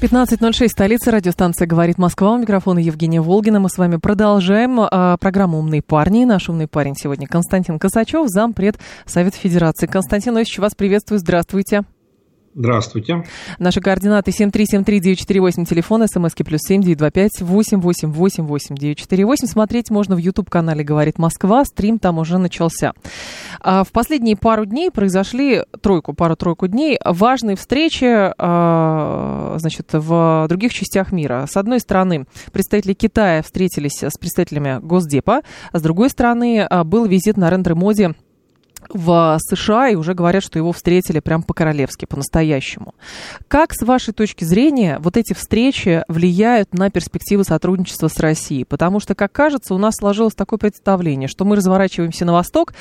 15.06, столица, радиостанция «Говорит Москва». У микрофона Евгения Волгина. Мы с вами продолжаем а, программу «Умные парни». Наш умный парень сегодня Константин Косачев, зампред Совета Федерации. Константин Ильич, вас приветствую. Здравствуйте. Здравствуйте. Наши координаты 7373948, телефон, смски плюс семь девять два пять восемь восемь восемь восемь девять четыре восемь. Смотреть можно в YouTube-канале «Говорит Москва». Стрим там уже начался. А в последние пару дней произошли, тройку, пару-тройку дней, важные встречи а, значит, в других частях мира. С одной стороны, представители Китая встретились с представителями Госдепа, а с другой стороны, а, был визит на Рендер-моде в США и уже говорят, что его встретили прям по-королевски, по-настоящему. Как, с вашей точки зрения, вот эти встречи влияют на перспективы сотрудничества с Россией? Потому что, как кажется, у нас сложилось такое представление, что мы разворачиваемся на восток,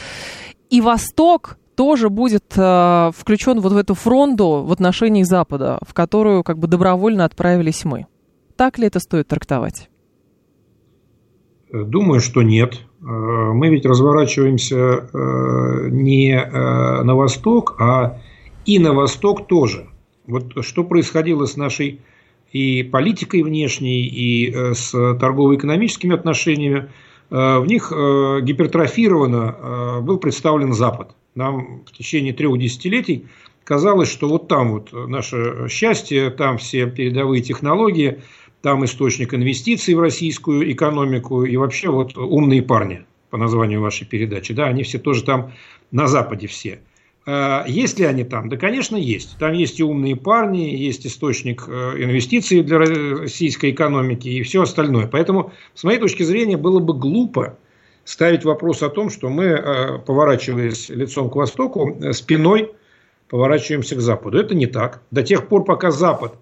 и Восток тоже будет э, включен вот в эту фронту в отношении Запада, в которую как бы добровольно отправились мы. Так ли это стоит трактовать? Думаю, что нет. Э, мы ведь разворачиваемся э, не э, на восток, а и на восток тоже. Вот что происходило с нашей и политикой внешней, и с торгово-экономическими отношениями, в них гипертрофированно был представлен Запад. Нам в течение трех десятилетий казалось, что вот там вот наше счастье, там все передовые технологии – там источник инвестиций в российскую экономику и вообще вот умные парни по названию вашей передачи. Да, они все тоже там на Западе все. А есть ли они там? Да, конечно, есть. Там есть и умные парни, есть источник э, инвестиций для российской экономики и все остальное. Поэтому, с моей точки зрения, было бы глупо ставить вопрос о том, что мы, э, поворачиваясь лицом к востоку, э, спиной поворачиваемся к западу. Это не так. До тех пор, пока Запад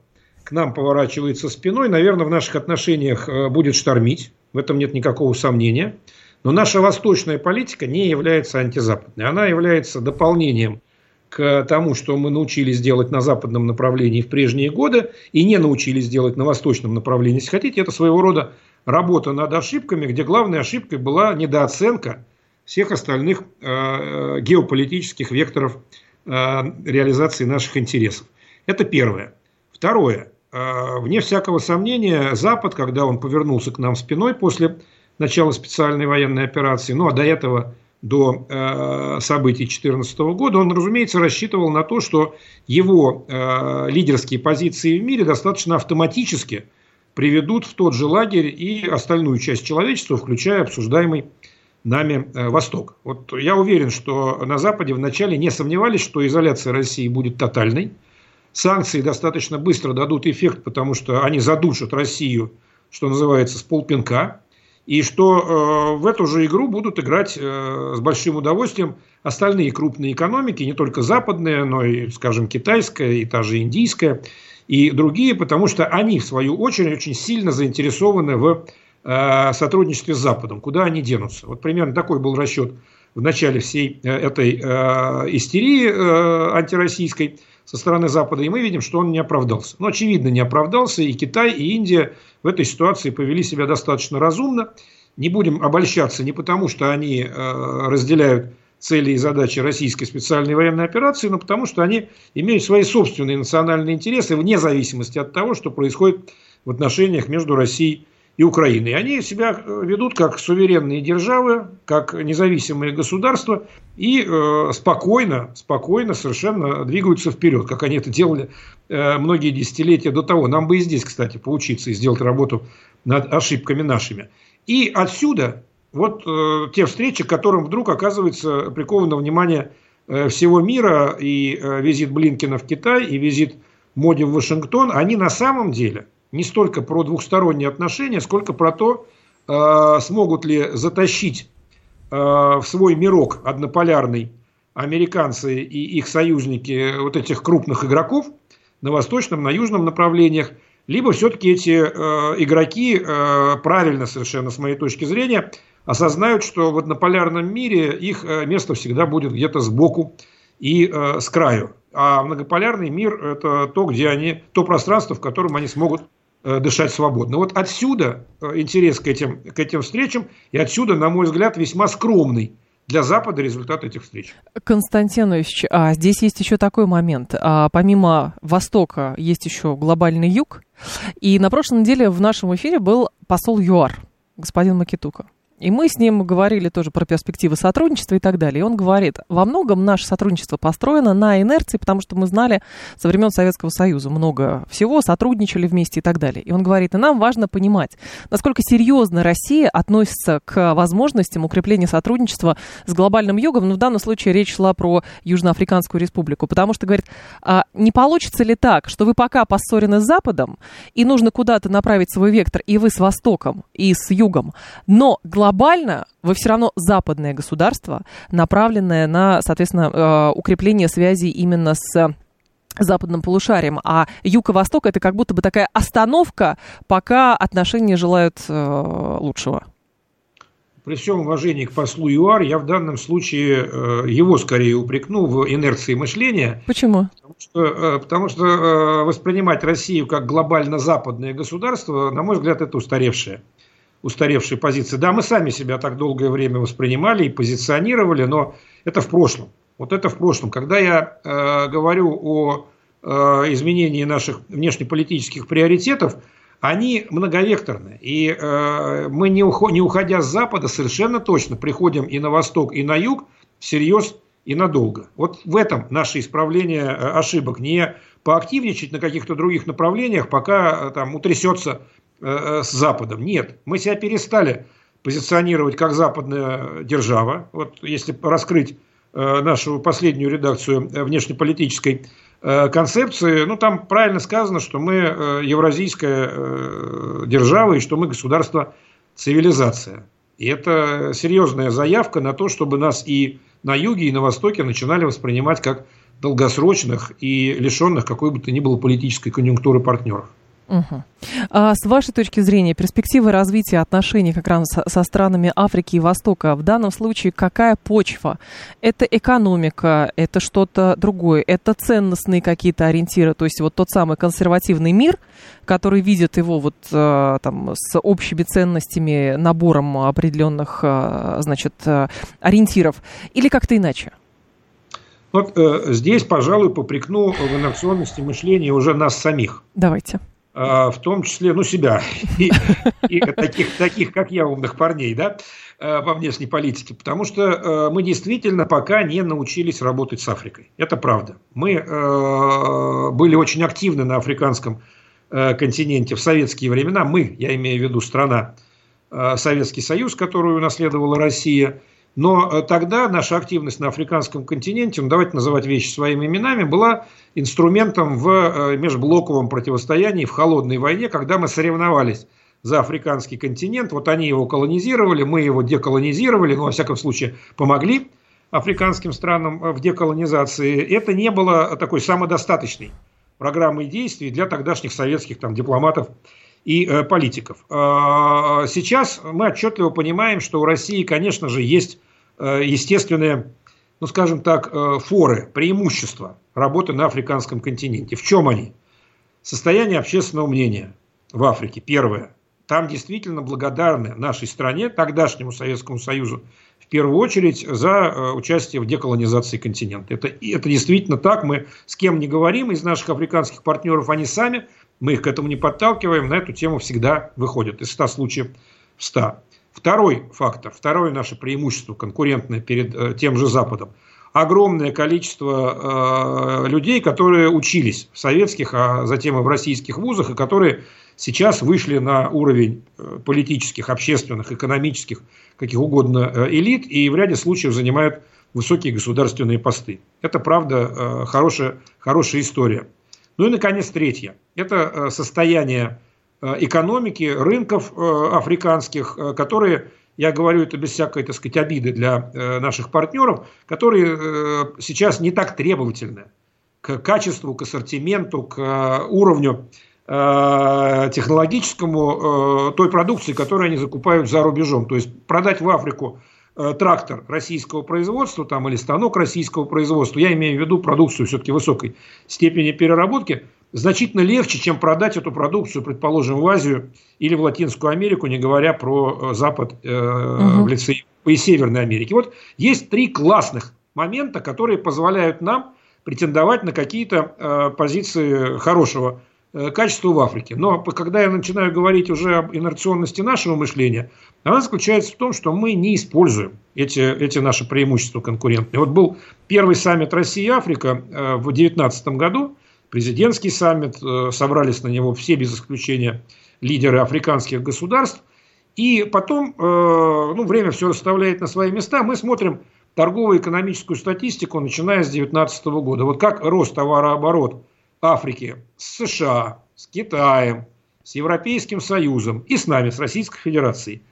к нам поворачивается спиной, наверное, в наших отношениях э, будет штормить. В этом нет никакого сомнения. Но наша восточная политика не является антизападной. Она является дополнением к тому, что мы научились делать на западном направлении в прежние годы и не научились делать на восточном направлении. Если хотите, это своего рода работа над ошибками, где главной ошибкой была недооценка всех остальных э, геополитических векторов э, реализации наших интересов. Это первое. Второе. А, вне всякого сомнения, Запад, когда он повернулся к нам спиной после начала специальной военной операции, ну а до этого до э, событий 2014 года, он, разумеется, рассчитывал на то, что его э, лидерские позиции в мире достаточно автоматически приведут в тот же лагерь и остальную часть человечества, включая обсуждаемый нами э, Восток. Вот я уверен, что на Западе вначале не сомневались, что изоляция России будет тотальной, санкции достаточно быстро дадут эффект, потому что они задушат Россию, что называется, с полпинка. И что э, в эту же игру будут играть э, с большим удовольствием остальные крупные экономики, не только западные, но и, скажем, китайская, и та же индийская, и другие, потому что они, в свою очередь, очень сильно заинтересованы в э, сотрудничестве с Западом. Куда они денутся? Вот примерно такой был расчет в начале всей э, этой э, истерии э, антироссийской со стороны Запада, и мы видим, что он не оправдался. Ну, очевидно, не оправдался, и Китай, и Индия в этой ситуации повели себя достаточно разумно. Не будем обольщаться не потому, что они э, разделяют цели и задачи российской специальной военной операции, но потому, что они имеют свои собственные национальные интересы вне зависимости от того, что происходит в отношениях между Россией Украины. И они себя э, ведут как суверенные державы, как независимые государства и э, спокойно, спокойно совершенно двигаются вперед, как они это делали э, многие десятилетия до того. Нам бы и здесь, кстати, поучиться и сделать работу над ошибками нашими. И отсюда вот э, те встречи, к которым вдруг оказывается приковано внимание э, всего мира, и э, визит Блинкина в Китай, и визит Моди в Вашингтон, они на самом деле – не столько про двухсторонние отношения, сколько про то, э, смогут ли затащить э, в свой мирок однополярный американцы и их союзники вот этих крупных игроков на восточном, на южном направлениях, либо все-таки эти э, игроки э, правильно совершенно с моей точки зрения осознают, что в однополярном мире их э, место всегда будет где-то сбоку и э, с краю. А многополярный мир – это то, где они, то пространство, в котором они смогут дышать свободно. Вот отсюда э, интерес к этим, к этим встречам, и отсюда, на мой взгляд, весьма скромный для Запада результат этих встреч. Константин Ильич, а здесь есть еще такой момент. А, помимо Востока есть еще глобальный Юг. И на прошлой неделе в нашем эфире был посол ЮАР, господин Макитука. И мы с ним говорили тоже про перспективы сотрудничества и так далее. И он говорит, во многом наше сотрудничество построено на инерции, потому что мы знали со времен Советского Союза много всего, сотрудничали вместе и так далее. И он говорит, и нам важно понимать, насколько серьезно Россия относится к возможностям укрепления сотрудничества с глобальным югом. Но в данном случае речь шла про Южноафриканскую республику. Потому что, говорит, а не получится ли так, что вы пока поссорены с Западом, и нужно куда-то направить свой вектор, и вы с Востоком, и с Югом, но глобально глобально вы все равно западное государство, направленное на, соответственно, э, укрепление связей именно с западным полушарием, а юг и восток это как будто бы такая остановка, пока отношения желают э, лучшего. При всем уважении к послу ЮАР, я в данном случае э, его скорее упрекну в инерции мышления. Почему? Потому что, э, потому что э, воспринимать Россию как глобально западное государство, на мой взгляд, это устаревшее устаревшей позиции. Да, мы сами себя так долгое время воспринимали и позиционировали, но это в прошлом. Вот это в прошлом. Когда я э, говорю о э, изменении наших внешнеполитических приоритетов, они многовекторны. И э, мы, не, уход, не уходя с Запада, совершенно точно приходим и на восток, и на юг всерьез и надолго. Вот в этом наше исправление э, ошибок. Не поактивничать на каких-то других направлениях, пока э, там утрясется с Западом. Нет, мы себя перестали позиционировать как западная держава. Вот если раскрыть э, нашу последнюю редакцию внешнеполитической э, концепции, ну там правильно сказано, что мы евразийская держава и что мы государство цивилизация. И это серьезная заявка на то, чтобы нас и на юге, и на востоке начинали воспринимать как долгосрочных и лишенных какой бы то ни было политической конъюнктуры партнеров. Угу. А с вашей точки зрения, перспективы развития отношений как раз со странами Африки и Востока, в данном случае какая почва? Это экономика, это что-то другое, это ценностные какие-то ориентиры, то есть вот тот самый консервативный мир, который видит его вот э, там с общими ценностями, набором определенных, э, значит, э, ориентиров, или как-то иначе? Вот э, здесь, пожалуй, попрекну в инерционности мышления уже нас самих. Давайте. А, в том числе, ну, себя, и, и таких, таких, как я, умных парней, да, э, по внешней политике, потому что э, мы действительно пока не научились работать с Африкой. Это правда. Мы э, были очень активны на африканском континенте в советские времена. Мы, я имею в виду страна, Советский Союз, которую унаследовала Россия – но тогда наша активность на африканском континенте, ну давайте называть вещи своими именами, была инструментом в э, межблоковом противостоянии, в холодной войне, когда мы соревновались за африканский континент. Вот они его колонизировали, мы его деколонизировали, ну, во всяком случае, помогли африканским странам э, в деколонизации. Это не было такой самодостаточной программой действий для тогдашних советских там, дипломатов и э, политиков. Э, сейчас мы отчетливо понимаем, что у России, конечно же, есть э, естественные, ну скажем так, э, форы, преимущества работы на африканском континенте. В чем они? Состояние общественного мнения в Африке, первое. Там действительно благодарны нашей стране, тогдашнему Советскому Союзу, в первую очередь за э, участие в деколонизации континента. Это, это действительно так. Мы с кем не говорим из наших африканских партнеров, они сами мы их к этому не подталкиваем, на эту тему всегда выходят из 100 случаев в 100. Второй фактор, второе наше преимущество конкурентное перед э, тем же Западом. Огромное количество э, людей, которые учились в советских, а затем и в российских вузах, и которые сейчас вышли на уровень э, политических, общественных, экономических, каких угодно э, элит, и в ряде случаев занимают высокие государственные посты. Это, правда, э, хорошая, хорошая история. Ну и, наконец, третье. Это состояние экономики, рынков африканских, которые, я говорю это без всякой, так сказать, обиды для наших партнеров, которые сейчас не так требовательны к качеству, к ассортименту, к уровню э, технологическому той продукции, которую они закупают за рубежом. То есть продать в Африку трактор российского производства там, или станок российского производства, я имею в виду продукцию все-таки высокой степени переработки, значительно легче, чем продать эту продукцию, предположим, в Азию или в Латинскую Америку, не говоря про Запад э, угу. в лице и Северной Америки. Вот есть три классных момента, которые позволяют нам претендовать на какие-то э, позиции хорошего э, качества в Африке. Но когда я начинаю говорить уже об инерционности нашего мышления, она заключается в том, что мы не используем эти, эти наши преимущества конкурентные. Вот был первый саммит России-Африка э, в 2019 году, президентский саммит, э, собрались на него все без исключения лидеры африканских государств. И потом, э, ну, время все расставляет на свои места, мы смотрим торгово-экономическую статистику, начиная с 2019 года. Вот как рост товарооборот Африки с США, с Китаем, с Европейским Союзом и с нами, с Российской Федерацией.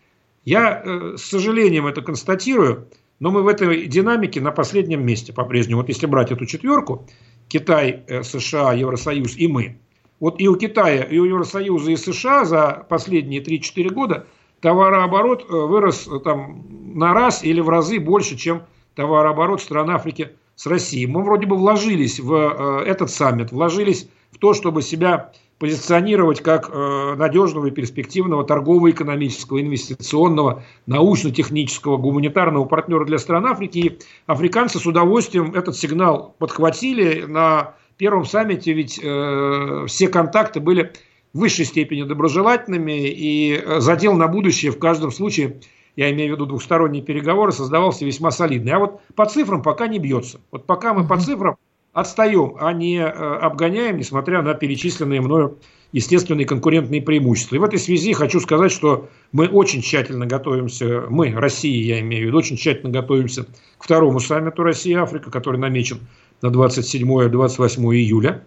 Я э, с сожалением это констатирую, но мы в этой динамике на последнем месте по-прежнему. Вот если брать эту четверку, Китай, э, США, Евросоюз и мы. Вот и у Китая, и у Евросоюза, и США за последние 3-4 года товарооборот э, вырос там на раз или в разы больше, чем товарооборот стран Африки с Россией. Мы вроде бы вложились в э, этот саммит, вложились в то, чтобы себя позиционировать как э, надежного и перспективного торгово-экономического, инвестиционного, научно-технического, гуманитарного партнера для стран Африки. И африканцы с удовольствием этот сигнал подхватили. На первом саммите ведь э, все контакты были в высшей степени доброжелательными, и задел на будущее в каждом случае – я имею в виду двухсторонние переговоры, создавался весьма солидный. А вот по цифрам пока не бьется. Вот пока мы по цифрам отстаем, а не э, обгоняем, несмотря на перечисленные мною естественные конкурентные преимущества. И в этой связи хочу сказать, что мы очень тщательно готовимся, мы, Россия, я имею в виду, очень тщательно готовимся к второму саммиту Россия-Африка, который намечен на 27-28 июля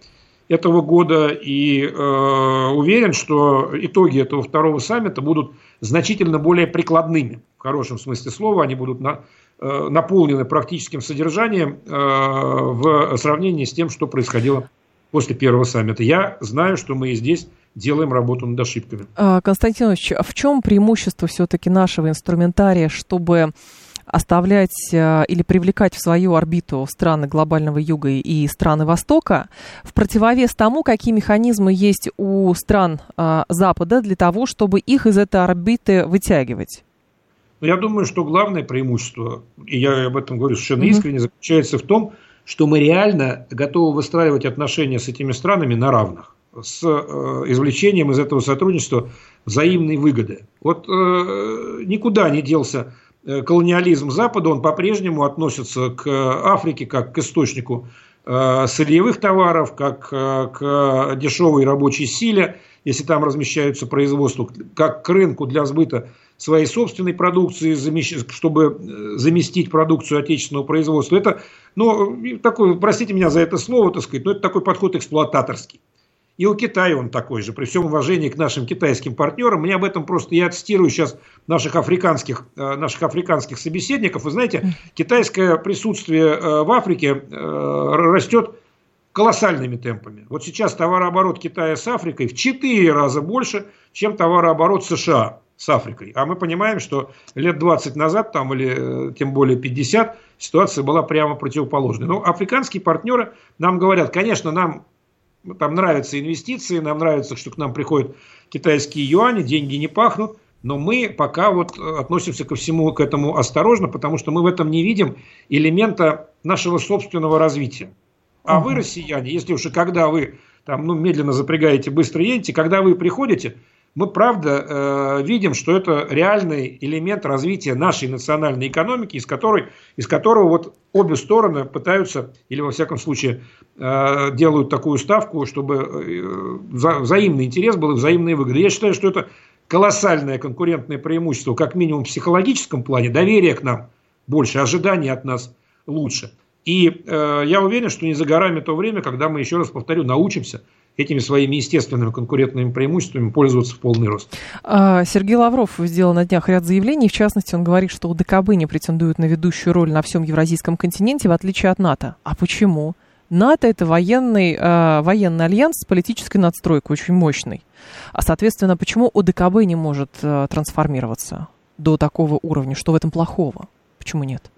этого года. И э, уверен, что итоги этого второго саммита будут значительно более прикладными, в хорошем смысле слова, они будут на, наполнены практическим содержанием э, в сравнении с тем, что происходило после первого саммита. Я знаю, что мы и здесь делаем работу над ошибками. А, Константин Ильич, а в чем преимущество все-таки нашего инструментария, чтобы оставлять э, или привлекать в свою орбиту страны глобального юга и страны Востока, в противовес тому, какие механизмы есть у стран э, Запада для того, чтобы их из этой орбиты вытягивать? Ну, я думаю, что главное преимущество, и я об этом говорю совершенно искренне, заключается в том, что мы реально готовы выстраивать отношения с этими странами на равных, с э, извлечением из этого сотрудничества взаимной выгоды. Вот э, никуда не делся Э, колониализм Запада, он по-прежнему относится к Африке как к источнику э, сырьевых товаров, как э, к дешевой рабочей силе, если там размещаются производства, как к рынку для сбыта своей собственной продукции, чтобы заместить продукцию отечественного производства. Это, ну, такой, простите меня за это слово, так сказать, но это такой подход эксплуататорский. И у Китая он такой же, при всем уважении к нашим китайским партнерам. Мне об этом просто, я цитирую сейчас наших африканских, э, наших африканских собеседников. Вы знаете, китайское присутствие э, в Африке э, растет колоссальными темпами. Вот сейчас товарооборот Китая с Африкой в 4 раза больше, чем товарооборот США с Африкой. А мы понимаем, что лет 20 назад, там, или тем более 50, ситуация была прямо противоположной. Но африканские партнеры нам говорят, конечно, нам там нравятся инвестиции, нам нравится, что к нам приходят китайские юани, деньги не пахнут, но мы пока вот э, относимся ко всему к этому осторожно, потому что мы в этом не видим элемента нашего собственного развития. А вы, россияне, если уж и когда вы там, ну, медленно запрягаете, быстро едете, когда вы приходите, мы правда э, видим, что это реальный элемент развития нашей национальной экономики, из, которой, из которого вот обе стороны пытаются, или во всяком случае э, делают такую ставку, чтобы э, вза взаимный интерес был и взаимные выгоды. Я считаю, что это колоссальное конкурентное преимущество, как минимум в психологическом плане, доверие к нам больше, ожидания от нас лучше. И э, я уверен, что не за горами то время, когда мы, еще раз повторю, научимся этими своими естественными конкурентными преимуществами пользоваться в полный рост. А, Сергей Лавров сделал на днях ряд заявлений. В частности, он говорит, что УДКБ не претендует на ведущую роль на всем евразийском континенте, в отличие от НАТО. А почему? НАТО это военный, э, военный альянс с политической надстройкой, очень мощный. А, соответственно, почему ОДКБ не может э, трансформироваться до такого уровня? Что в этом плохого? Почему нет?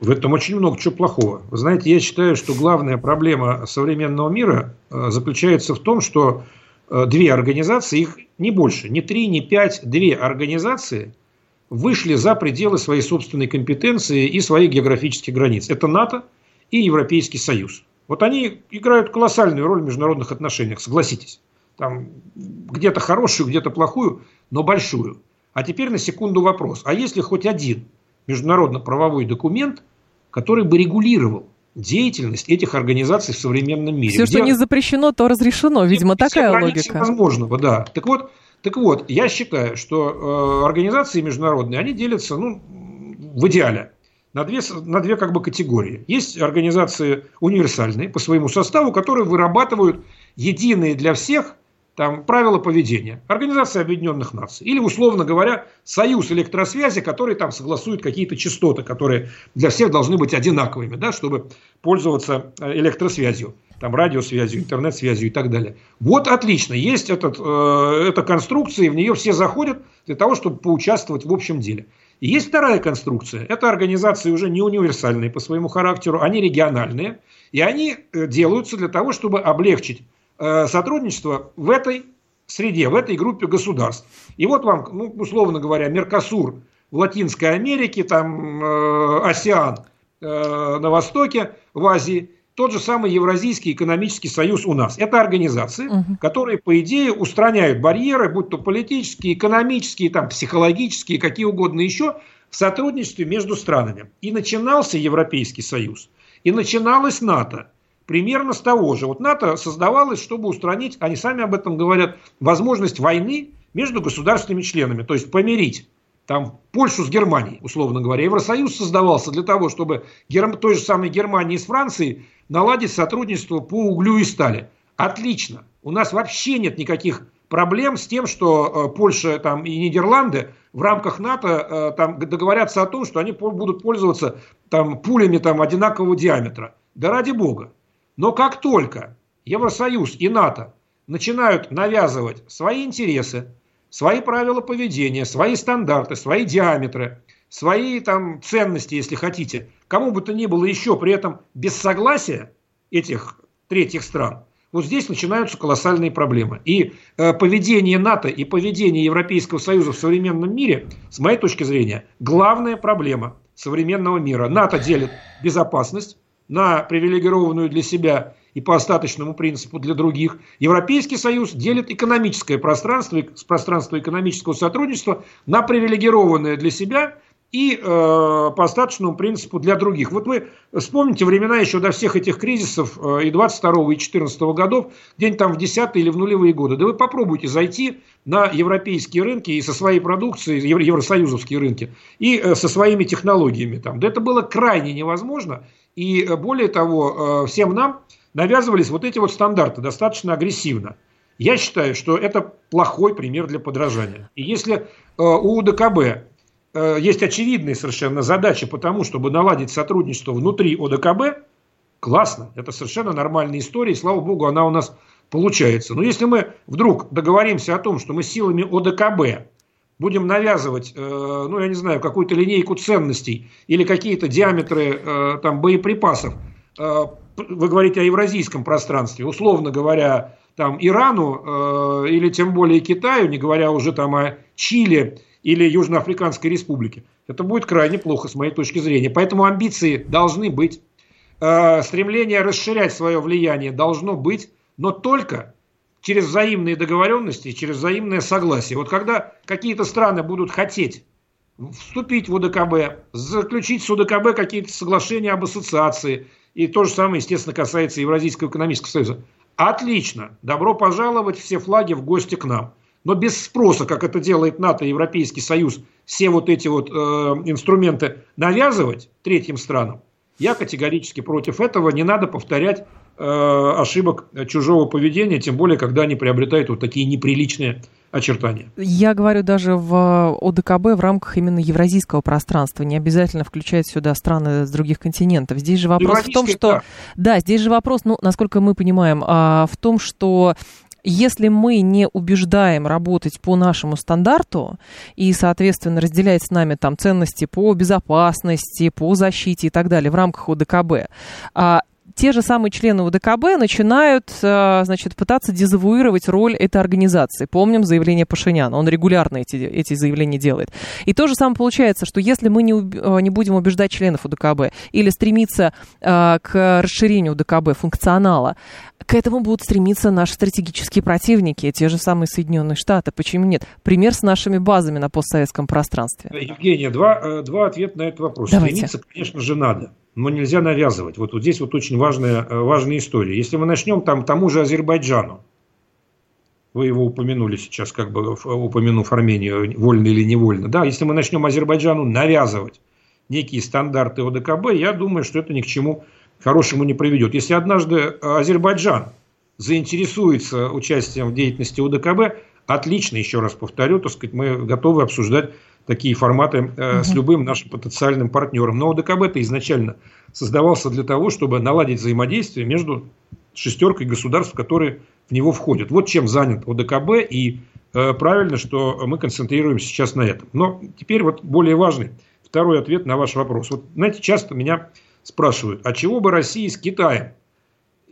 В этом очень много чего плохого. Вы знаете, я считаю, что главная проблема современного мира э, заключается в том, что э, две организации, их не больше, не три, не пять, две организации вышли за пределы своей собственной компетенции и своих географических границ. Это НАТО и Европейский Союз. Вот они играют колоссальную роль в международных отношениях, согласитесь. Там где-то хорошую, где-то плохую, но большую. А теперь на секунду вопрос. А если хоть один международно-правовой документ, который бы регулировал деятельность этих организаций в современном мире. Все, где... что не запрещено, то разрешено. Видимо, такая логика. возможного, да. Так вот, так вот, я считаю, что э, организации международные, они делятся, ну, в идеале, на две, на две как бы категории. Есть организации универсальные по своему составу, которые вырабатывают единые для всех там, правила поведения. Организация Объединенных Наций. Или, условно говоря, союз электросвязи, который там согласует какие-то частоты, которые для всех должны быть одинаковыми, да, чтобы пользоваться э, электросвязью, там, радиосвязью, интернет-связью и так далее. Вот отлично. Есть этот, э, эта конструкция, и в нее все заходят для того, чтобы поучаствовать в общем деле. И есть вторая конструкция. Это организации уже не универсальные по своему характеру, они региональные. И они э, делаются для того, чтобы облегчить Э, сотрудничество в этой среде, в этой группе государств. И вот вам, ну, условно говоря, Меркосур в Латинской Америке, там э, Осиан э, на Востоке, в Азии, тот же самый Евразийский экономический союз у нас. Это организации, угу. которые, по идее, устраняют барьеры, будь то политические, экономические, там, психологические, какие угодно еще, в сотрудничестве между странами. И начинался Европейский союз, и начиналась НАТО примерно с того же. Вот НАТО создавалось, чтобы устранить, они сами об этом говорят, возможность войны между государственными членами, то есть помирить там Польшу с Германией, условно говоря. Евросоюз создавался для того, чтобы Герм... той же самой Германии с Францией наладить сотрудничество по углю и стали. Отлично. У нас вообще нет никаких проблем с тем, что э, Польша там, и Нидерланды в рамках НАТО э, там, договорятся о том, что они будут пользоваться там, пулями там, одинакового диаметра. Да ради бога. Но как только Евросоюз и НАТО начинают навязывать свои интересы, свои правила поведения, свои стандарты, свои диаметры, свои там ценности, если хотите, кому бы то ни было еще при этом без согласия этих третьих стран, вот здесь начинаются колоссальные проблемы. И э, поведение НАТО и поведение Европейского Союза в современном мире, с моей точки зрения, главная проблема современного мира. НАТО делит безопасность, на привилегированную для себя и по остаточному принципу для других. Европейский Союз делит экономическое пространство, пространство экономического сотрудничества на привилегированное для себя и э, по остаточному принципу для других. Вот вы вспомните времена еще до всех этих кризисов э, и 22 и 14 годов, день там в 10 или в нулевые годы. Да вы попробуйте зайти на европейские рынки и со своей продукцией, евро, евросоюзовские рынки, и э, со своими технологиями. Там. Да это было крайне невозможно. И э, более того, э, всем нам навязывались вот эти вот стандарты достаточно агрессивно. Я считаю, что это плохой пример для подражания. И если э, у УДКБ есть очевидные совершенно задачи по тому, чтобы наладить сотрудничество внутри ОДКБ, классно, это совершенно нормальная история, и слава богу, она у нас получается. Но если мы вдруг договоримся о том, что мы силами ОДКБ будем навязывать, э, ну, я не знаю, какую-то линейку ценностей или какие-то диаметры э, там, боеприпасов, э, вы говорите о евразийском пространстве, условно говоря, там, Ирану или тем более Китаю, не говоря уже там о Чили или Южноафриканской республике, это будет крайне плохо с моей точки зрения. Поэтому амбиции должны быть, стремление расширять свое влияние должно быть, но только через взаимные договоренности, через взаимное согласие. Вот когда какие-то страны будут хотеть вступить в УДКБ, заключить с УДКБ какие-то соглашения об ассоциации, и то же самое, естественно, касается Евразийского экономического союза. Отлично, добро пожаловать все флаги в гости к нам. Но без спроса, как это делает НАТО и Европейский Союз, все вот эти вот э, инструменты навязывать третьим странам, я категорически против этого. Не надо повторять э, ошибок чужого поведения, тем более, когда они приобретают вот такие неприличные очертания. Я говорю даже в ОДКБ в рамках именно евразийского пространства, не обязательно включать сюда страны с других континентов. Здесь же вопрос в том, что... Да. да, здесь же вопрос, ну, насколько мы понимаем, а, в том, что если мы не убеждаем работать по нашему стандарту и, соответственно, разделять с нами там ценности по безопасности, по защите и так далее в рамках ОДКБ, те же самые члены УДКБ начинают, э, значит, пытаться дезавуировать роль этой организации. Помним заявление Пашиняна, он регулярно эти, эти заявления делает. И то же самое получается, что если мы не, э, не будем убеждать членов УДКБ или стремиться э, к расширению УДКБ, функционала, к этому будут стремиться наши стратегические противники, те же самые Соединенные Штаты. Почему нет? Пример с нашими базами на постсоветском пространстве. Евгения, два, два ответа на этот вопрос. Давайте. Стремиться, конечно же, надо но нельзя навязывать. Вот, вот здесь вот очень важная, э, важная история. Если мы начнем там тому же Азербайджану, вы его упомянули сейчас, как бы упомянув Армению, вольно или невольно. Да, если мы начнем Азербайджану навязывать некие стандарты ОДКБ, я думаю, что это ни к чему хорошему не приведет. Если однажды Азербайджан заинтересуется участием в деятельности ОДКБ, отлично, еще раз повторю, так сказать, мы готовы обсуждать такие форматы э, угу. с любым нашим потенциальным партнером. Но ОДКБ-то изначально создавался для того, чтобы наладить взаимодействие между шестеркой государств, которые в него входят. Вот чем занят ОДКБ, и э, правильно, что мы концентрируемся сейчас на этом. Но теперь вот более важный второй ответ на ваш вопрос. Вот, знаете, часто меня спрашивают, а чего бы России с Китаем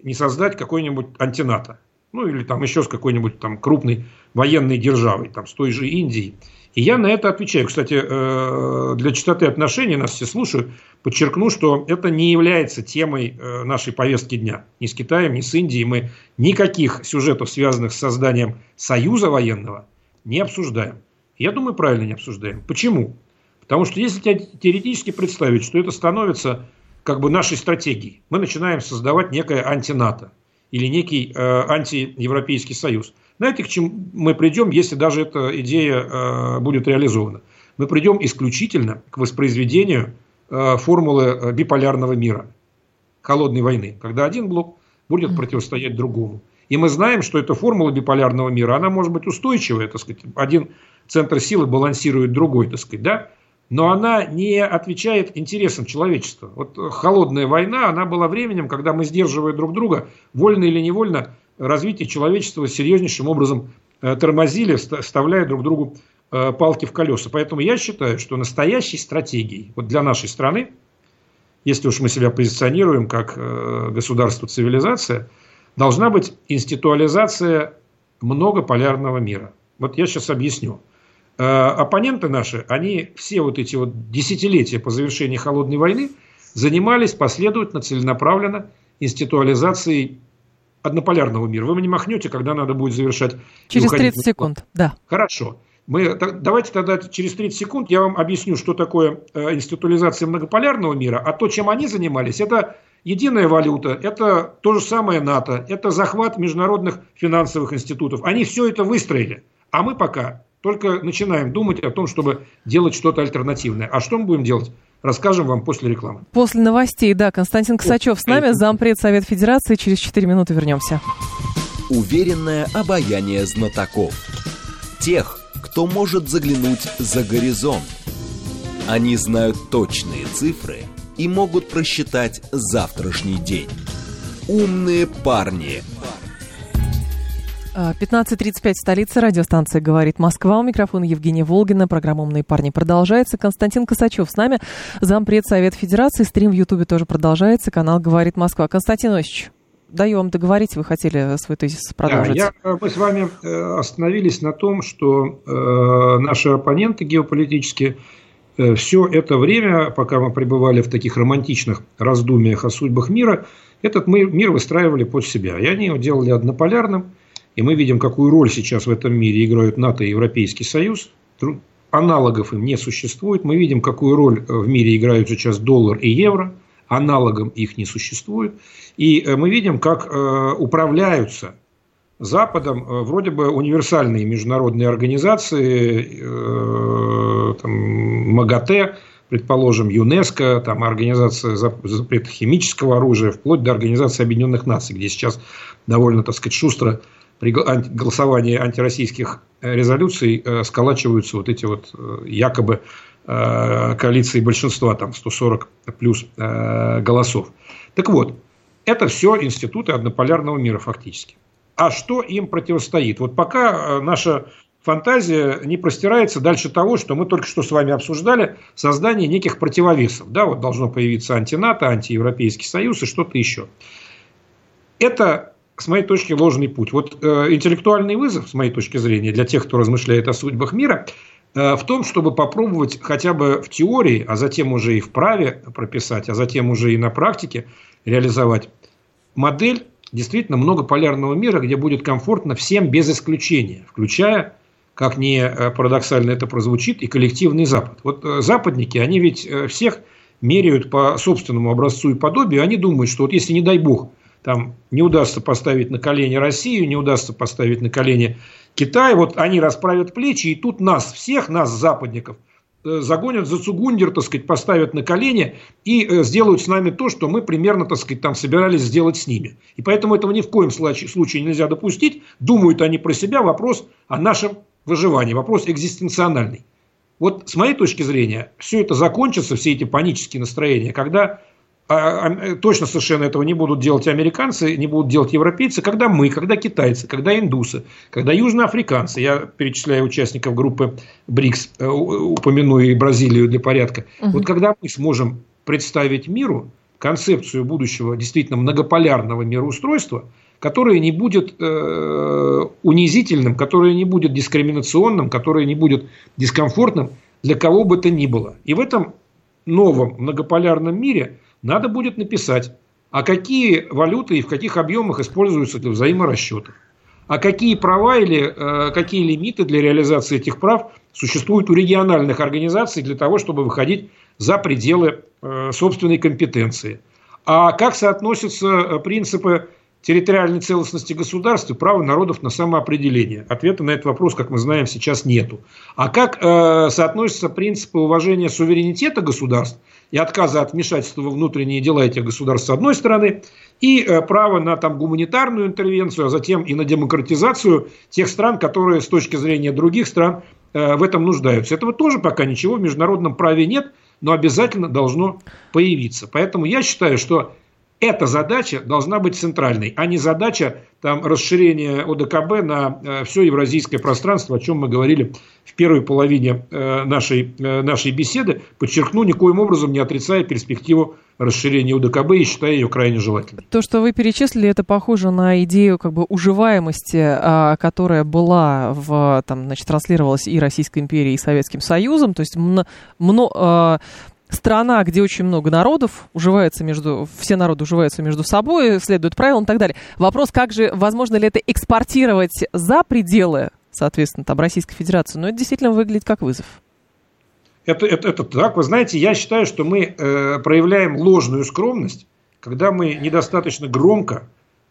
не создать какой-нибудь антинато? Ну, или там еще с какой-нибудь там крупной военной державой, там с той же Индией. И я на это отвечаю. Кстати, э, для чистоты отношений, нас все слушают, подчеркну, что это не является темой э, нашей повестки дня. Ни с Китаем, ни с Индией мы никаких сюжетов, связанных с созданием союза военного, не обсуждаем. Я думаю, правильно не обсуждаем. Почему? Потому что если теоретически представить, что это становится как бы нашей стратегией, мы начинаем создавать некое антинато или некий э, антиевропейский союз – знаете, к чему мы придем, если даже эта идея э, будет реализована? Мы придем исключительно к воспроизведению э, формулы э, биполярного мира, холодной войны, когда один блок будет противостоять другому. И мы знаем, что эта формула биполярного мира, она может быть устойчивая, так сказать, один центр силы балансирует другой, так сказать, да, но она не отвечает интересам человечества. Вот холодная война, она была временем, когда мы, сдерживая друг друга, вольно или невольно, развитие человечества серьезнейшим образом э, тормозили, вставляя друг другу э, палки в колеса. Поэтому я считаю, что настоящей стратегией вот для нашей страны, если уж мы себя позиционируем как э, государство-цивилизация, должна быть институализация многополярного мира. Вот я сейчас объясню. Оппоненты наши, они все вот эти вот десятилетия по завершении холодной войны занимались последовательно, целенаправленно институализацией однополярного мира. Вы мне махнете, когда надо будет завершать. Через 30 секунд, да. Хорошо. Мы, давайте тогда через 30 секунд я вам объясню, что такое э, институализация многополярного мира, а то, чем они занимались, это единая валюта, это то же самое НАТО, это захват международных финансовых институтов. Они все это выстроили, а мы пока только начинаем думать о том, чтобы делать что-то альтернативное. А что мы будем делать? расскажем вам после рекламы. После новостей, да. Константин Косачев с нами, зампред Совет Федерации. Через 4 минуты вернемся. Уверенное обаяние знатоков. Тех, кто может заглянуть за горизонт. Они знают точные цифры и могут просчитать завтрашний день. Умные парни – 15.35 столица, радиостанция «Говорит Москва». У микрофона Евгения Волгина. Программа «Умные парни» продолжается. Константин Косачев с нами, зампред Совет Федерации. Стрим в Ютубе тоже продолжается. Канал «Говорит Москва». Константин Осич, даю вам договорить. Вы хотели свой тезис продолжить. Да, я, мы с вами э, остановились на том, что э, наши оппоненты геополитические э, все это время, пока мы пребывали в таких романтичных раздумиях о судьбах мира, этот мир выстраивали под себя. И они его делали однополярным – и мы видим, какую роль сейчас в этом мире играют НАТО и Европейский Союз. Аналогов им не существует. Мы видим, какую роль э, в мире играют сейчас доллар и евро. Аналогом их не существует. И э, мы видим, как э, управляются Западом вроде бы универсальные международные организации, там, МАГАТЭ, предположим, ЮНЕСКО, там, Организация запрета химического оружия, вплоть до Организации Объединенных Наций, где сейчас довольно, так сказать, шустро при антироссийских э, резолюций э, сколачиваются вот эти вот э, якобы коалиции большинства, там 140 плюс голосов. Так вот, это все институты однополярного мира фактически. А что им противостоит? Вот пока наша фантазия не простирается дальше того, что мы только что с вами обсуждали, создание неких противовесов. Да, вот должно появиться антинато, антиевропейский союз и что-то еще. Это, с моей точки, ложный путь. Вот э, интеллектуальный вызов, с моей точки зрения, для тех, кто размышляет о судьбах мира, э, в том, чтобы попробовать хотя бы в теории, а затем уже и в праве прописать, а затем уже и на практике реализовать модель действительно многополярного мира, где будет комфортно всем без исключения, включая как ни э, парадоксально это прозвучит, и коллективный Запад. Вот э, западники, они ведь э, всех меряют по собственному образцу и подобию, они думают, что вот если, не дай бог, там не удастся поставить на колени Россию, не удастся поставить на колени Китай, вот они расправят плечи, и тут нас всех, нас, западников, загонят за цугундер, так сказать, поставят на колени и сделают с нами то, что мы примерно, так сказать, там собирались сделать с ними. И поэтому этого ни в коем случае нельзя допустить. Думают они про себя, вопрос о нашем выживания, вопрос экзистенциональный. Вот с моей точки зрения, все это закончится, все эти панические настроения, когда точно совершенно этого не будут делать американцы, не будут делать европейцы, когда мы, когда китайцы, когда индусы, когда южноафриканцы, я перечисляю участников группы БРИКС, э, упомяну и Бразилию для порядка, угу. вот когда мы сможем представить миру концепцию будущего действительно многополярного мироустройства – которое не будет э, унизительным, которое не будет дискриминационным, которое не будет дискомфортным для кого бы то ни было. И в этом новом многополярном мире надо будет написать, а какие валюты и в каких объемах используются для взаиморасчетов. А какие права или э, какие лимиты для реализации этих прав существуют у региональных организаций для того, чтобы выходить за пределы э, собственной компетенции. А как соотносятся э, принципы территориальной целостности государства и права народов на самоопределение? Ответа на этот вопрос, как мы знаем, сейчас нету. А как э, соотносятся принципы уважения суверенитета государств и отказа от вмешательства во внутренние дела этих государств с одной стороны, и э, право на там, гуманитарную интервенцию, а затем и на демократизацию тех стран, которые с точки зрения других стран э, в этом нуждаются. Этого тоже пока ничего в международном праве нет, но обязательно должно появиться. Поэтому я считаю, что эта задача должна быть центральной, а не задача там, расширения ОДКБ на э, все евразийское пространство, о чем мы говорили в первой половине э, нашей, э, нашей беседы. Подчеркну, никоим образом не отрицая перспективу расширения УДКБ и считая ее крайне желательной. То, что вы перечислили, это похоже на идею как бы уживаемости, а, которая была в, там, значит, транслировалась и Российской империей, и Советским Союзом. То есть мно, мно, а, страна, где очень много народов, уживается между, все народы уживаются между собой, следуют правилам и так далее. Вопрос, как же, возможно ли это экспортировать за пределы, соответственно, там, Российской Федерации, но это действительно выглядит как вызов. Это, это, это так. Вы знаете, я считаю, что мы э, проявляем ложную скромность, когда мы недостаточно громко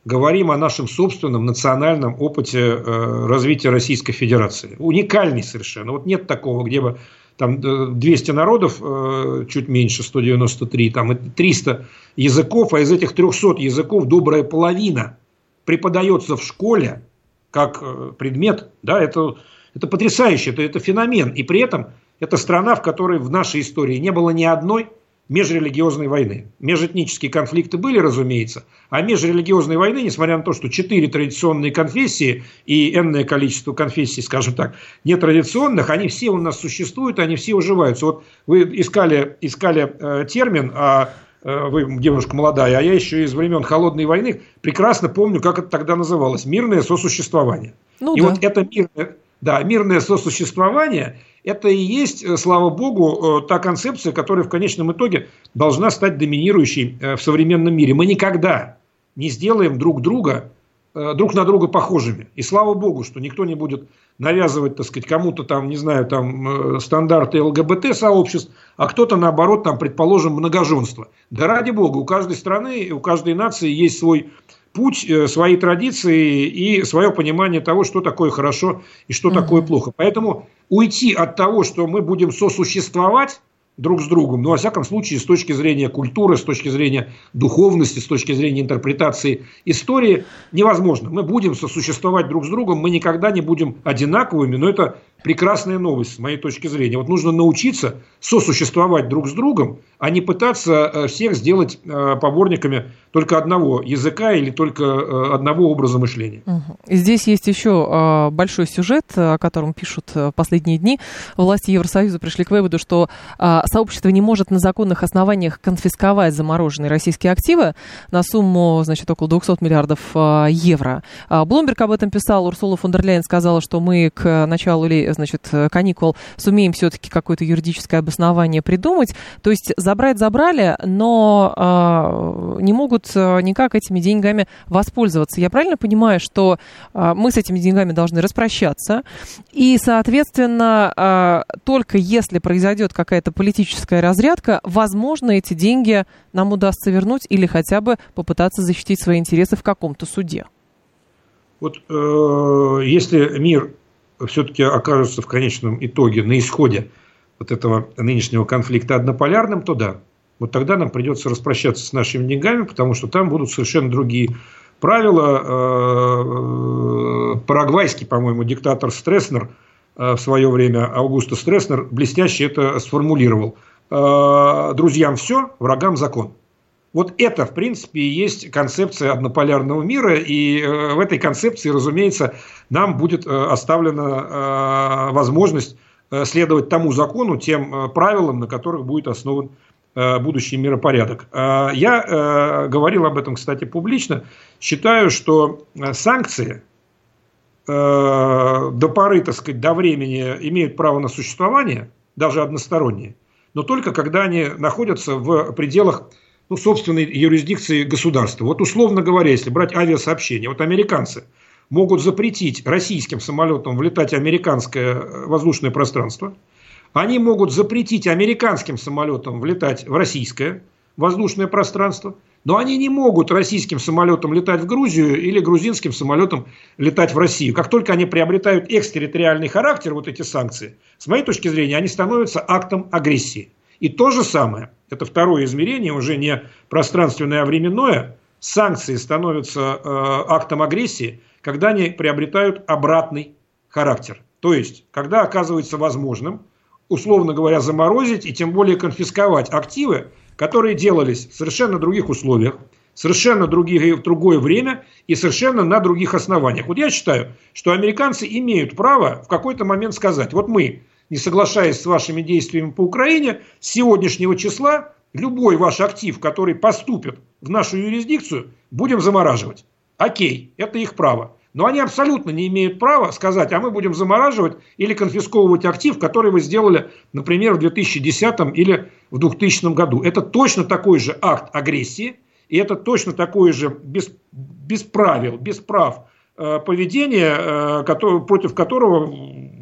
говорим о нашем собственном национальном опыте э, развития Российской Федерации. Уникальный совершенно. Вот нет такого, где бы там 200 э, народов, э, чуть меньше, 193, там 300 языков, а из этих 300 языков добрая половина преподается в школе как э, предмет, да, это, это потрясающе, это, это феномен. И при этом это страна, в которой в нашей истории не было ни одной межрелигиозной войны. Межэтнические конфликты были, разумеется, а межрелигиозной войны, несмотря на то, что четыре традиционные конфессии и энное количество конфессий, скажем так, нетрадиционных, они все у нас существуют, они все уживаются. Вот вы искали, искали э, термин, а э, вы девушка молодая, а я еще из времен Холодной войны прекрасно помню, как это тогда называлось. Мирное сосуществование. Ну, и да. вот это мирное, да, мирное сосуществование – это и есть, э, слава богу, э, та концепция, которая в конечном итоге должна стать доминирующей э, в современном мире. Мы никогда не сделаем друг друга друг на друга похожими. И слава богу, что никто не будет навязывать, так сказать, кому-то там, не знаю, там стандарты ЛГБТ-сообществ, а кто-то, наоборот, там, предположим, многоженство. Да ради бога, у каждой страны, у каждой нации есть свой путь, э, свои традиции и свое понимание того, что такое хорошо и что mm-hmm. такое плохо. Поэтому уйти от того, что мы будем сосуществовать, друг с другом, но, во всяком случае, с точки зрения культуры, с точки зрения духовности, с точки зрения интерпретации истории, невозможно. Мы будем сосуществовать друг с другом, мы никогда не будем одинаковыми, но это прекрасная новость с моей точки зрения. Вот нужно научиться сосуществовать друг с другом, а не пытаться э, всех сделать э, поборниками только одного языка или только э, одного образа мышления. Здесь есть еще большой сюжет, о котором пишут последние дни. Власти Евросоюза пришли к выводу, что сообщество не может на законных основаниях конфисковать замороженные российские активы на сумму, значит, около 200 миллиардов евро. Блумберг об этом писал, Урсула фон дер Ляйен сказала, что мы к началу значит, каникул сумеем все-таки какое-то юридическое обоснование придумать. То есть забрать забрали, но э, не могут никак этими деньгами воспользоваться. Я правильно понимаю, что э, мы с этими деньгами должны распрощаться, и, соответственно, э, только если произойдет какая-то политическая разрядка, возможно, эти деньги нам удастся вернуть или хотя бы попытаться защитить свои интересы в каком-то суде. Вот э, если мир все-таки окажется в конечном итоге на исходе вот этого нынешнего конфликта однополярным, то да, вот тогда нам придется распрощаться с нашими деньгами, потому что там будут совершенно другие правила. Э, парагвайский, по-моему, диктатор Стресснер э, в свое время, Аугусто Стресснер, блестяще это сформулировал. Э, Друзьям все, врагам закон. Вот это, в принципе, и есть концепция однополярного мира, и в этой концепции, разумеется, нам будет оставлена возможность следовать тому закону, тем правилам, на которых будет основан будущий миропорядок. Я говорил об этом, кстати, публично. Считаю, что санкции до поры, так сказать, до времени имеют право на существование, даже односторонние, но только когда они находятся в пределах ну, собственной юрисдикции государства. Вот условно говоря, если брать авиасообщение, вот американцы могут запретить российским самолетам влетать в американское э, воздушное пространство, они могут запретить американским самолетам влетать в российское воздушное пространство, но они не могут российским самолетам летать в Грузию или грузинским самолетам летать в Россию. Как только они приобретают экстерриториальный характер, вот эти санкции, с моей точки зрения, они становятся актом агрессии. И то же самое, это второе измерение, уже не пространственное, а временное, санкции становятся э, актом агрессии, когда они приобретают обратный характер. То есть, когда оказывается возможным, условно говоря, заморозить и тем более конфисковать активы, которые делались в совершенно других условиях, совершенно другие, в другое время и совершенно на других основаниях. Вот я считаю, что американцы имеют право в какой-то момент сказать, вот мы не соглашаясь с вашими действиями по Украине, с сегодняшнего числа любой ваш актив, который поступит в нашу юрисдикцию, будем замораживать. Окей, это их право. Но они абсолютно не имеют права сказать, а мы будем замораживать или конфисковывать актив, который вы сделали, например, в 2010 или в 2000 году. Это точно такой же акт агрессии, и это точно такое же без, без правил, без прав э, поведение, э, против которого,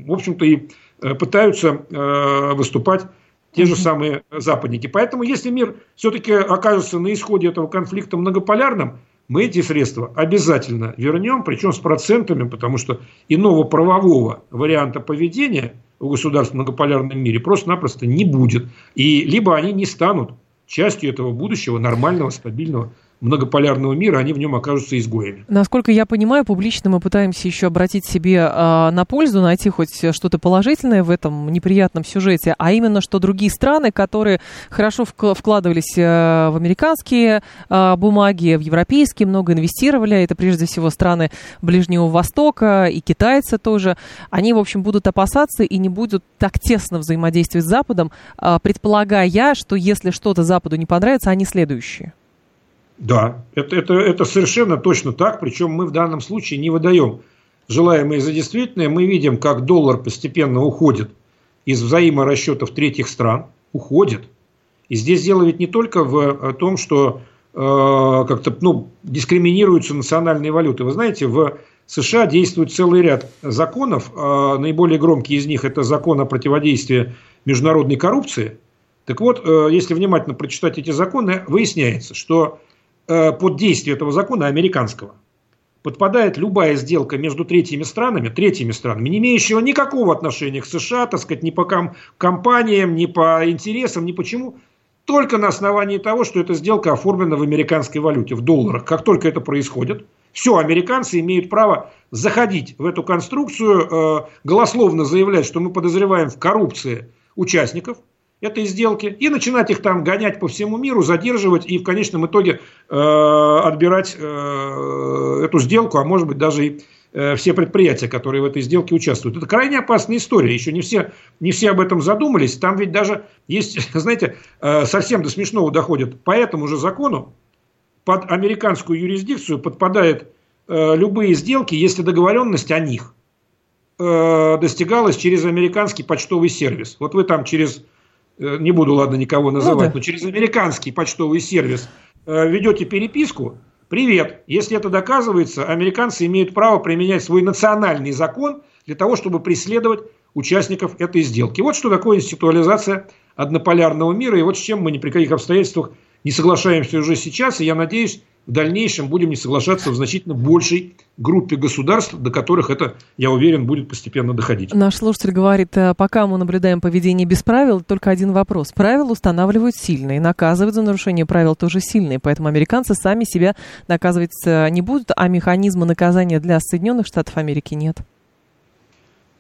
в общем-то, и пытаются э, выступать те же самые западники. Поэтому, если мир все-таки окажется на исходе этого конфликта многополярным, мы эти средства обязательно вернем, причем с процентами, потому что иного правового варианта поведения в государстве многополярном мире просто-напросто не будет. И либо они не станут частью этого будущего нормального, стабильного многополярного мира, они в нем окажутся изгоями. Насколько я понимаю, публично мы пытаемся еще обратить себе э, на пользу, найти хоть что-то положительное в этом неприятном сюжете, а именно, что другие страны, которые хорошо вкладывались э, в американские э, бумаги, в европейские, много инвестировали, это прежде всего страны Ближнего Востока и китайцы тоже, они, в общем, будут опасаться и не будут так тесно взаимодействовать с Западом, э, предполагая, что если что-то Западу не понравится, они следующие. Да, это, это, это совершенно точно так, причем мы в данном случае не выдаем желаемое за действительное, мы видим, как доллар постепенно уходит из взаиморасчетов третьих стран, уходит. И здесь дело ведь не только в том, что э, как-то ну, дискриминируются национальные валюты. Вы знаете, в США действует целый ряд законов, э, наиболее громкий из них это закон о противодействии международной коррупции. Так вот, э, если внимательно прочитать эти законы, выясняется, что под действие этого закона американского подпадает любая сделка между третьими странами, третьими странами, не имеющего никакого отношения к США, так сказать, ни по ком- компаниям, ни по интересам, ни почему, только на основании того, что эта сделка оформлена в американской валюте, в долларах. Как только это происходит, все, американцы имеют право заходить в эту конструкцию, э, голословно заявлять, что мы подозреваем в коррупции участников – этой сделки и начинать их там гонять по всему миру, задерживать и в конечном итоге э, отбирать э, эту сделку, а может быть даже и э, все предприятия, которые в этой сделке участвуют. Это крайне опасная история. Еще не все, не все об этом задумались. Там ведь даже есть, знаете, э, совсем до смешного доходит. По этому же закону под американскую юрисдикцию подпадают э, любые сделки, если договоренность о них достигалась через американский почтовый сервис. Вот вы там через не буду, ладно, никого называть, ну, да. но через американский почтовый сервис э, ведете переписку, привет. Если это доказывается, американцы имеют право применять свой национальный закон для того, чтобы преследовать участников этой сделки. Вот что такое институализация однополярного мира, и вот с чем мы ни при каких обстоятельствах не соглашаемся уже сейчас, и я надеюсь, в дальнейшем будем не соглашаться в значительно большей группе государств, до которых это, я уверен, будет постепенно доходить. Наш слушатель говорит, э, пока мы наблюдаем поведение без правил, только один вопрос. Правила устанавливают сильные, наказывают за нарушение правил тоже сильные, поэтому американцы сами себя наказывать э, не будут, а механизма наказания для Соединенных Штатов Америки нет.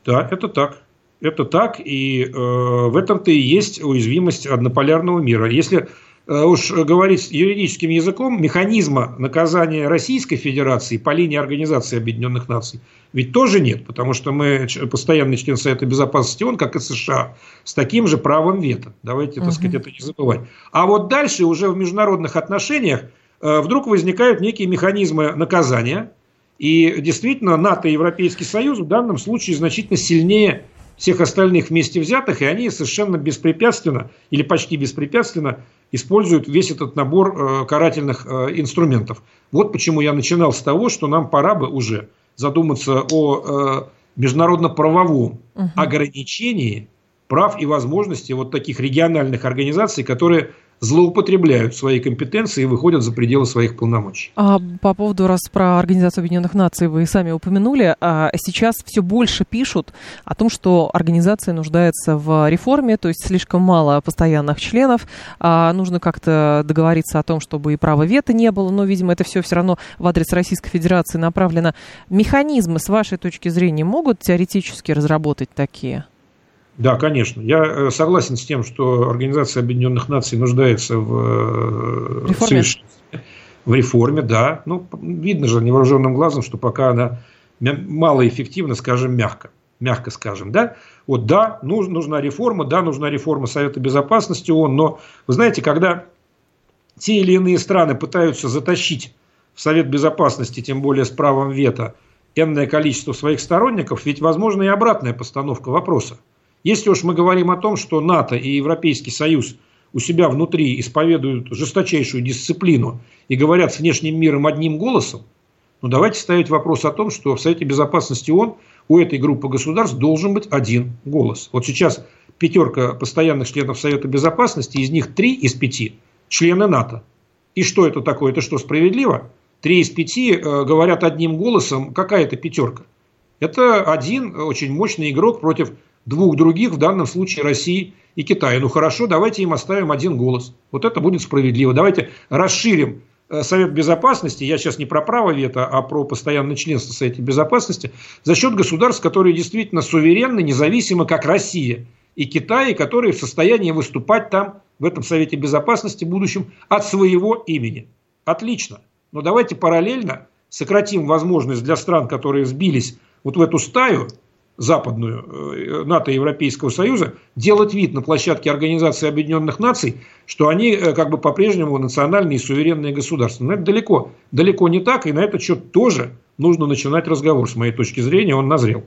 Да, это так. Это так, и э, в этом-то и есть уязвимость однополярного мира. Если уж говорить юридическим языком, механизма наказания Российской Федерации по линии Организации Объединенных Наций ведь тоже нет, потому что мы постоянный член Совета Безопасности ООН, как и США, с таким же правом вето. Давайте, так угу. сказать, это не забывать. А вот дальше уже в международных отношениях э, вдруг возникают некие механизмы наказания, и действительно НАТО и Европейский Союз в данном случае значительно сильнее всех остальных вместе взятых, и они совершенно беспрепятственно или почти беспрепятственно используют весь этот набор э, карательных э, инструментов. Вот почему я начинал с того, что нам пора бы уже задуматься о э, международно-правовом угу. ограничении прав и возможностей вот таких региональных организаций, которые злоупотребляют свои компетенции и выходят за пределы своих полномочий. А по поводу, раз про Организацию Объединенных Наций вы сами упомянули, а сейчас все больше пишут о том, что организация нуждается в реформе, то есть слишком мало постоянных членов, а нужно как-то договориться о том, чтобы и права вето не было, но, видимо, это все все равно в адрес Российской Федерации направлено. Механизмы, с вашей точки зрения, могут теоретически разработать такие? Да, конечно. Я э, согласен с тем, что Организация Объединенных Наций нуждается в э, реформе. В реформе, да. Ну, видно же невооруженным глазом, что пока она малоэффективна, скажем, мягко. Мягко скажем, да. Вот, да, нужна реформа, да, нужна реформа Совета Безопасности ООН, но, вы знаете, когда те или иные страны пытаются затащить в Совет Безопасности, тем более с правом вето, энное количество своих сторонников, ведь возможна и обратная постановка вопроса. Если уж мы говорим о том, что НАТО и Европейский Союз у себя внутри исповедуют жесточайшую дисциплину и говорят с внешним миром одним голосом, ну давайте ставить вопрос о том, что в Совете Безопасности ООН у этой группы государств должен быть один голос. Вот сейчас пятерка постоянных членов Совета Безопасности, из них три из пяти члены НАТО. И что это такое? Это что, справедливо? Три из пяти э, говорят одним голосом. Какая это пятерка? Это один очень мощный игрок против двух других, в данном случае России и Китая. Ну хорошо, давайте им оставим один голос. Вот это будет справедливо. Давайте расширим э, Совет Безопасности, я сейчас не про право вето, а про постоянное членство в Совете Безопасности, за счет государств, которые действительно суверенны, независимы, как Россия и Китай, которые в состоянии выступать там, в этом Совете Безопасности в будущем, от своего имени. Отлично. Но давайте параллельно сократим возможность для стран, которые сбились вот в эту стаю, западную э, НАТО и Европейского Союза делать вид на площадке Организации Объединенных Наций, что они э, как бы по-прежнему национальные и суверенные государства. Но это далеко, далеко не так, и на этот счет тоже нужно начинать разговор, с моей точки зрения, он назрел.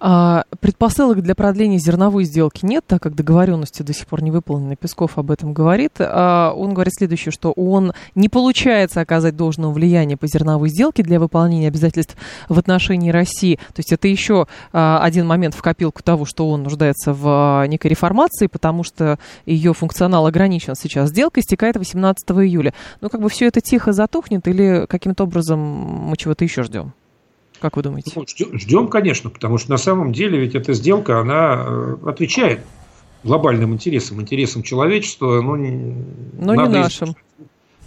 А, предпосылок для продления зерновой сделки нет, так как договоренности до сих пор не выполнены. Песков об этом говорит. А, он говорит следующее, что он не получается оказать должного влияния по зерновой сделке для выполнения обязательств в отношении России. То есть это еще а, один момент в копилку того, что он нуждается в некой реформации, потому что ее функционал ограничен сейчас. Сделка истекает 18 июля. Ну, как бы все это тихо затухнет или каким-то образом мы чего-то еще ждем? Как вы думаете? Ну, ждем, конечно, потому что на самом деле ведь эта сделка, она э, отвечает глобальным интересам, интересам человечества, но, но не нашим. Избежать,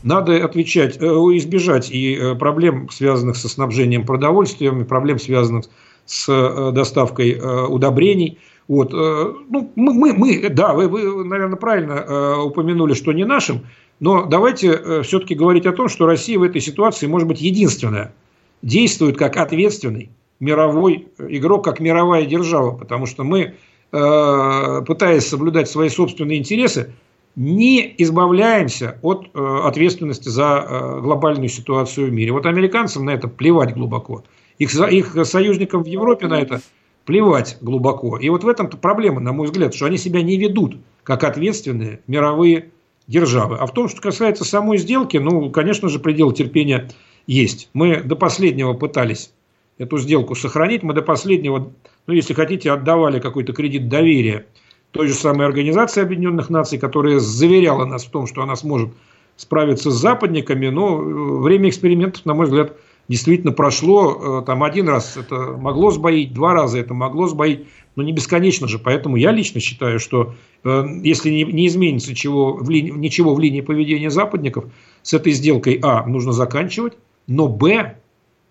надо отвечать, э, избежать и э, проблем, связанных со снабжением продовольствием, и проблем, связанных с доставкой удобрений. Вот. Ну, мы, мы, мы, да, вы, вы, наверное, правильно упомянули, что не нашим, но давайте все-таки говорить о том, что Россия в этой ситуации может быть единственная – действует как ответственный мировой игрок, как мировая держава, потому что мы, э, пытаясь соблюдать свои собственные интересы, не избавляемся от э, ответственности за э, глобальную ситуацию в мире. Вот американцам на это плевать глубоко. Их, их союзникам в Европе на это плевать глубоко. И вот в этом-то проблема, на мой взгляд, что они себя не ведут как ответственные мировые державы. А в том, что касается самой сделки, ну, конечно же, предел терпения есть. Мы до последнего пытались эту сделку сохранить, мы до последнего, ну, если хотите, отдавали какой-то кредит доверия той же самой Организации Объединенных Наций, которая заверяла нас в том, что она сможет справиться с западниками, но э, время экспериментов, на мой взгляд, действительно прошло. Э, там один раз это могло сбоить, два раза это могло сбоить, но не бесконечно же. Поэтому я лично считаю, что э, если не, изменится чего, ничего в линии поведения западников, с этой сделкой, а, нужно заканчивать, но Б,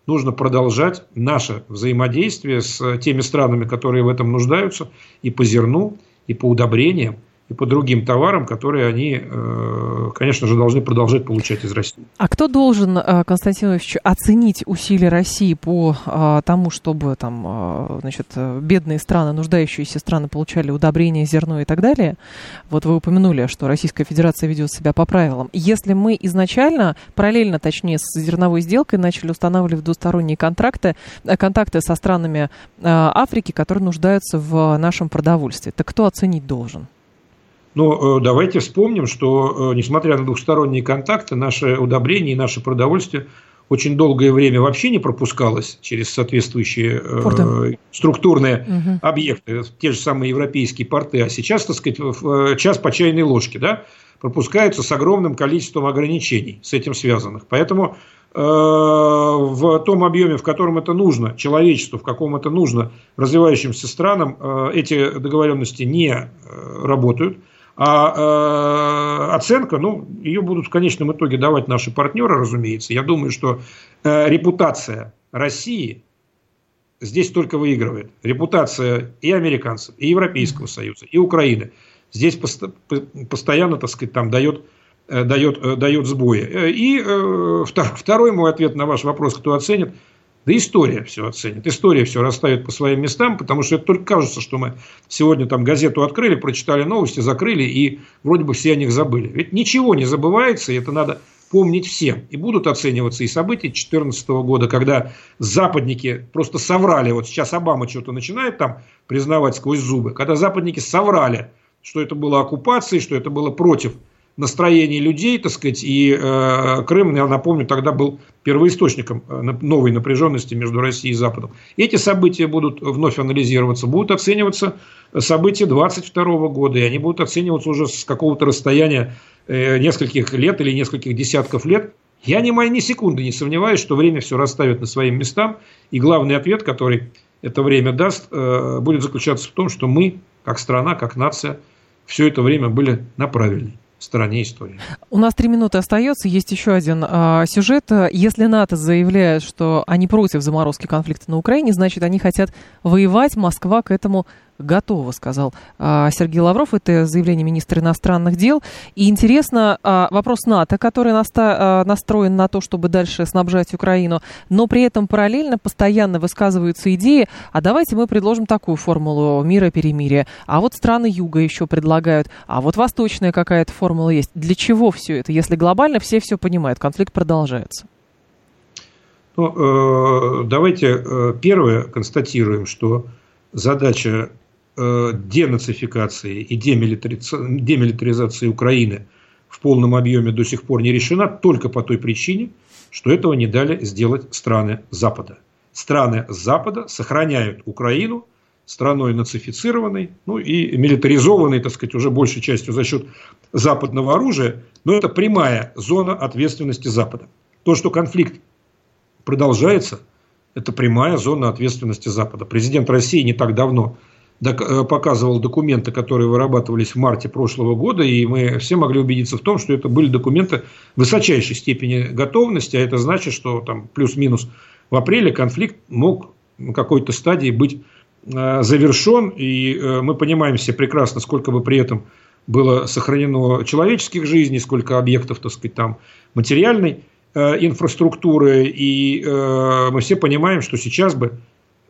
нужно продолжать наше взаимодействие с теми странами, которые в этом нуждаются, и по зерну, и по удобрениям, и по другим товарам, которые они, э, конечно же, должны продолжать получать из России. А кто должен, э, Константин Ильич, оценить усилия России по э, тому, чтобы там, значит, бедные страны, нуждающиеся страны получали удобрения, зерно и так далее? Вот вы упомянули, что Российская Федерация ведет себя по правилам. Если мы изначально, параллельно, точнее, с зерновой сделкой начали устанавливать двусторонние контракты, контакты со странами Африки, которые нуждаются в нашем продовольствии, то кто оценить должен? Но э, давайте вспомним, что э, несмотря на двухсторонние контакты, наше удобрение и наше продовольствие очень долгое время вообще не пропускалось через соответствующие э, структурные угу. объекты, те же самые европейские порты, а сейчас, так сказать, в э, час по чайной ложке, да, пропускаются с огромным количеством ограничений с этим связанных. Поэтому э, в том объеме, в котором это нужно, человечеству, в каком это нужно развивающимся странам, э, эти договоренности не э, работают. А э, оценка, ну, ее будут в конечном итоге давать наши партнеры, разумеется. Я думаю, что э, репутация России здесь только выигрывает. Репутация и американцев, и Европейского Союза, и Украины здесь пост постоянно, так сказать, там дает, э, дает, э, дает сбои. Э, и э, второй мой ответ на ваш вопрос, кто оценит – да история все оценит. История все расставит по своим местам, потому что это только кажется, что мы сегодня там газету открыли, прочитали новости, закрыли и вроде бы все о них забыли. Ведь ничего не забывается, и это надо помнить всем. И будут оцениваться и события 2014 года, когда западники просто соврали. Вот сейчас Обама что-то начинает там признавать сквозь зубы. Когда западники соврали, что это было оккупацией, что это было против настроений людей, так сказать, и э, Крым, я напомню, тогда был первоисточником э, новой напряженности между Россией и Западом. Эти события будут вновь анализироваться, будут оцениваться события 22 года, и они будут оцениваться уже с какого-то расстояния э, нескольких лет или нескольких десятков лет. Я ни, ни секунды не сомневаюсь, что время все расставит на своим местам, и главный ответ, который это время даст, э, будет заключаться в том, что мы, как страна, как нация, все это время были на правильной стороне истории. У нас три минуты остается. Есть еще один а, сюжет. Если НАТО заявляет, что они против заморозки конфликта на Украине, значит, они хотят воевать. Москва к этому готова, сказал а, Сергей Лавров. Это заявление министра иностранных дел. И интересно, а, вопрос НАТО, который а, настроен на то, чтобы дальше снабжать Украину, но при этом параллельно постоянно высказываются идеи, а давайте мы предложим такую формулу мира перемирия. А вот страны Юга еще предлагают, а вот восточная какая-то формула есть. Для чего все это, если глобально все все понимают, конфликт продолжается? Ну, э, давайте э, первое констатируем, что задача денацификации и демилитаризации Украины в полном объеме до сих пор не решена только по той причине, что этого не дали сделать страны Запада. Страны Запада сохраняют Украину страной нацифицированной, ну и милитаризованной, так сказать, уже большей частью за счет западного оружия, но это прямая зона ответственности Запада. То, что конфликт продолжается, это прямая зона ответственности Запада. Президент России не так давно э, показывал документы, которые вырабатывались в марте прошлого года, и мы все могли убедиться в том, что это были документы высочайшей степени готовности, а это значит, что там плюс-минус в апреле конфликт мог на какой-то стадии быть э, завершен, и э, мы понимаем все прекрасно, сколько бы при этом было сохранено человеческих жизней, сколько объектов, так сказать, там материальной Э, инфраструктуры, и э, мы все понимаем, что сейчас бы э,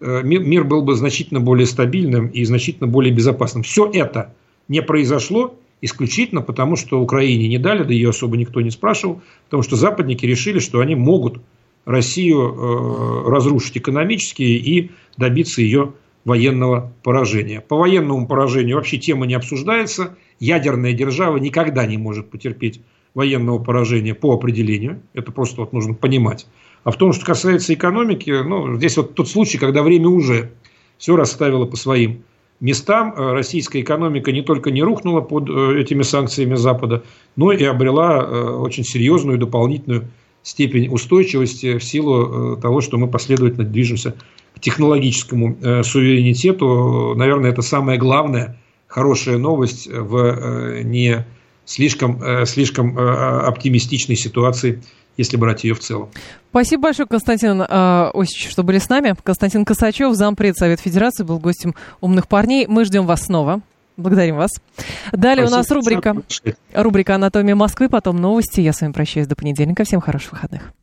мир был бы значительно более стабильным и значительно более безопасным. Все это не произошло исключительно потому, что Украине не дали, да ее особо никто не спрашивал, потому что западники решили, что они могут Россию разрушить экономически и добиться ее военного поражения. По военному поражению вообще тема не обсуждается. Ядерная держава никогда не может потерпеть военного поражения по определению. Это просто вот нужно понимать. А в том, что касается экономики, ну, здесь вот тот случай, когда время уже все расставило по своим местам. Э, российская экономика не только не рухнула под э, этими санкциями Запада, но и обрела э, очень серьезную дополнительную степень устойчивости в силу того, что мы последовательно движемся к технологическому суверенитету. Наверное, это самая главная хорошая новость в не слишком, слишком оптимистичной ситуации, если брать ее в целом. Спасибо большое, Константин э, Осич, что были с нами. Константин Косачев, зампред Совет Федерации, был гостем «Умных парней». Мы ждем вас снова. Благодарим вас. Далее Спасибо. у нас рубрика, рубрика «Анатомия Москвы», потом новости. Я с вами прощаюсь до понедельника. Всем хороших выходных.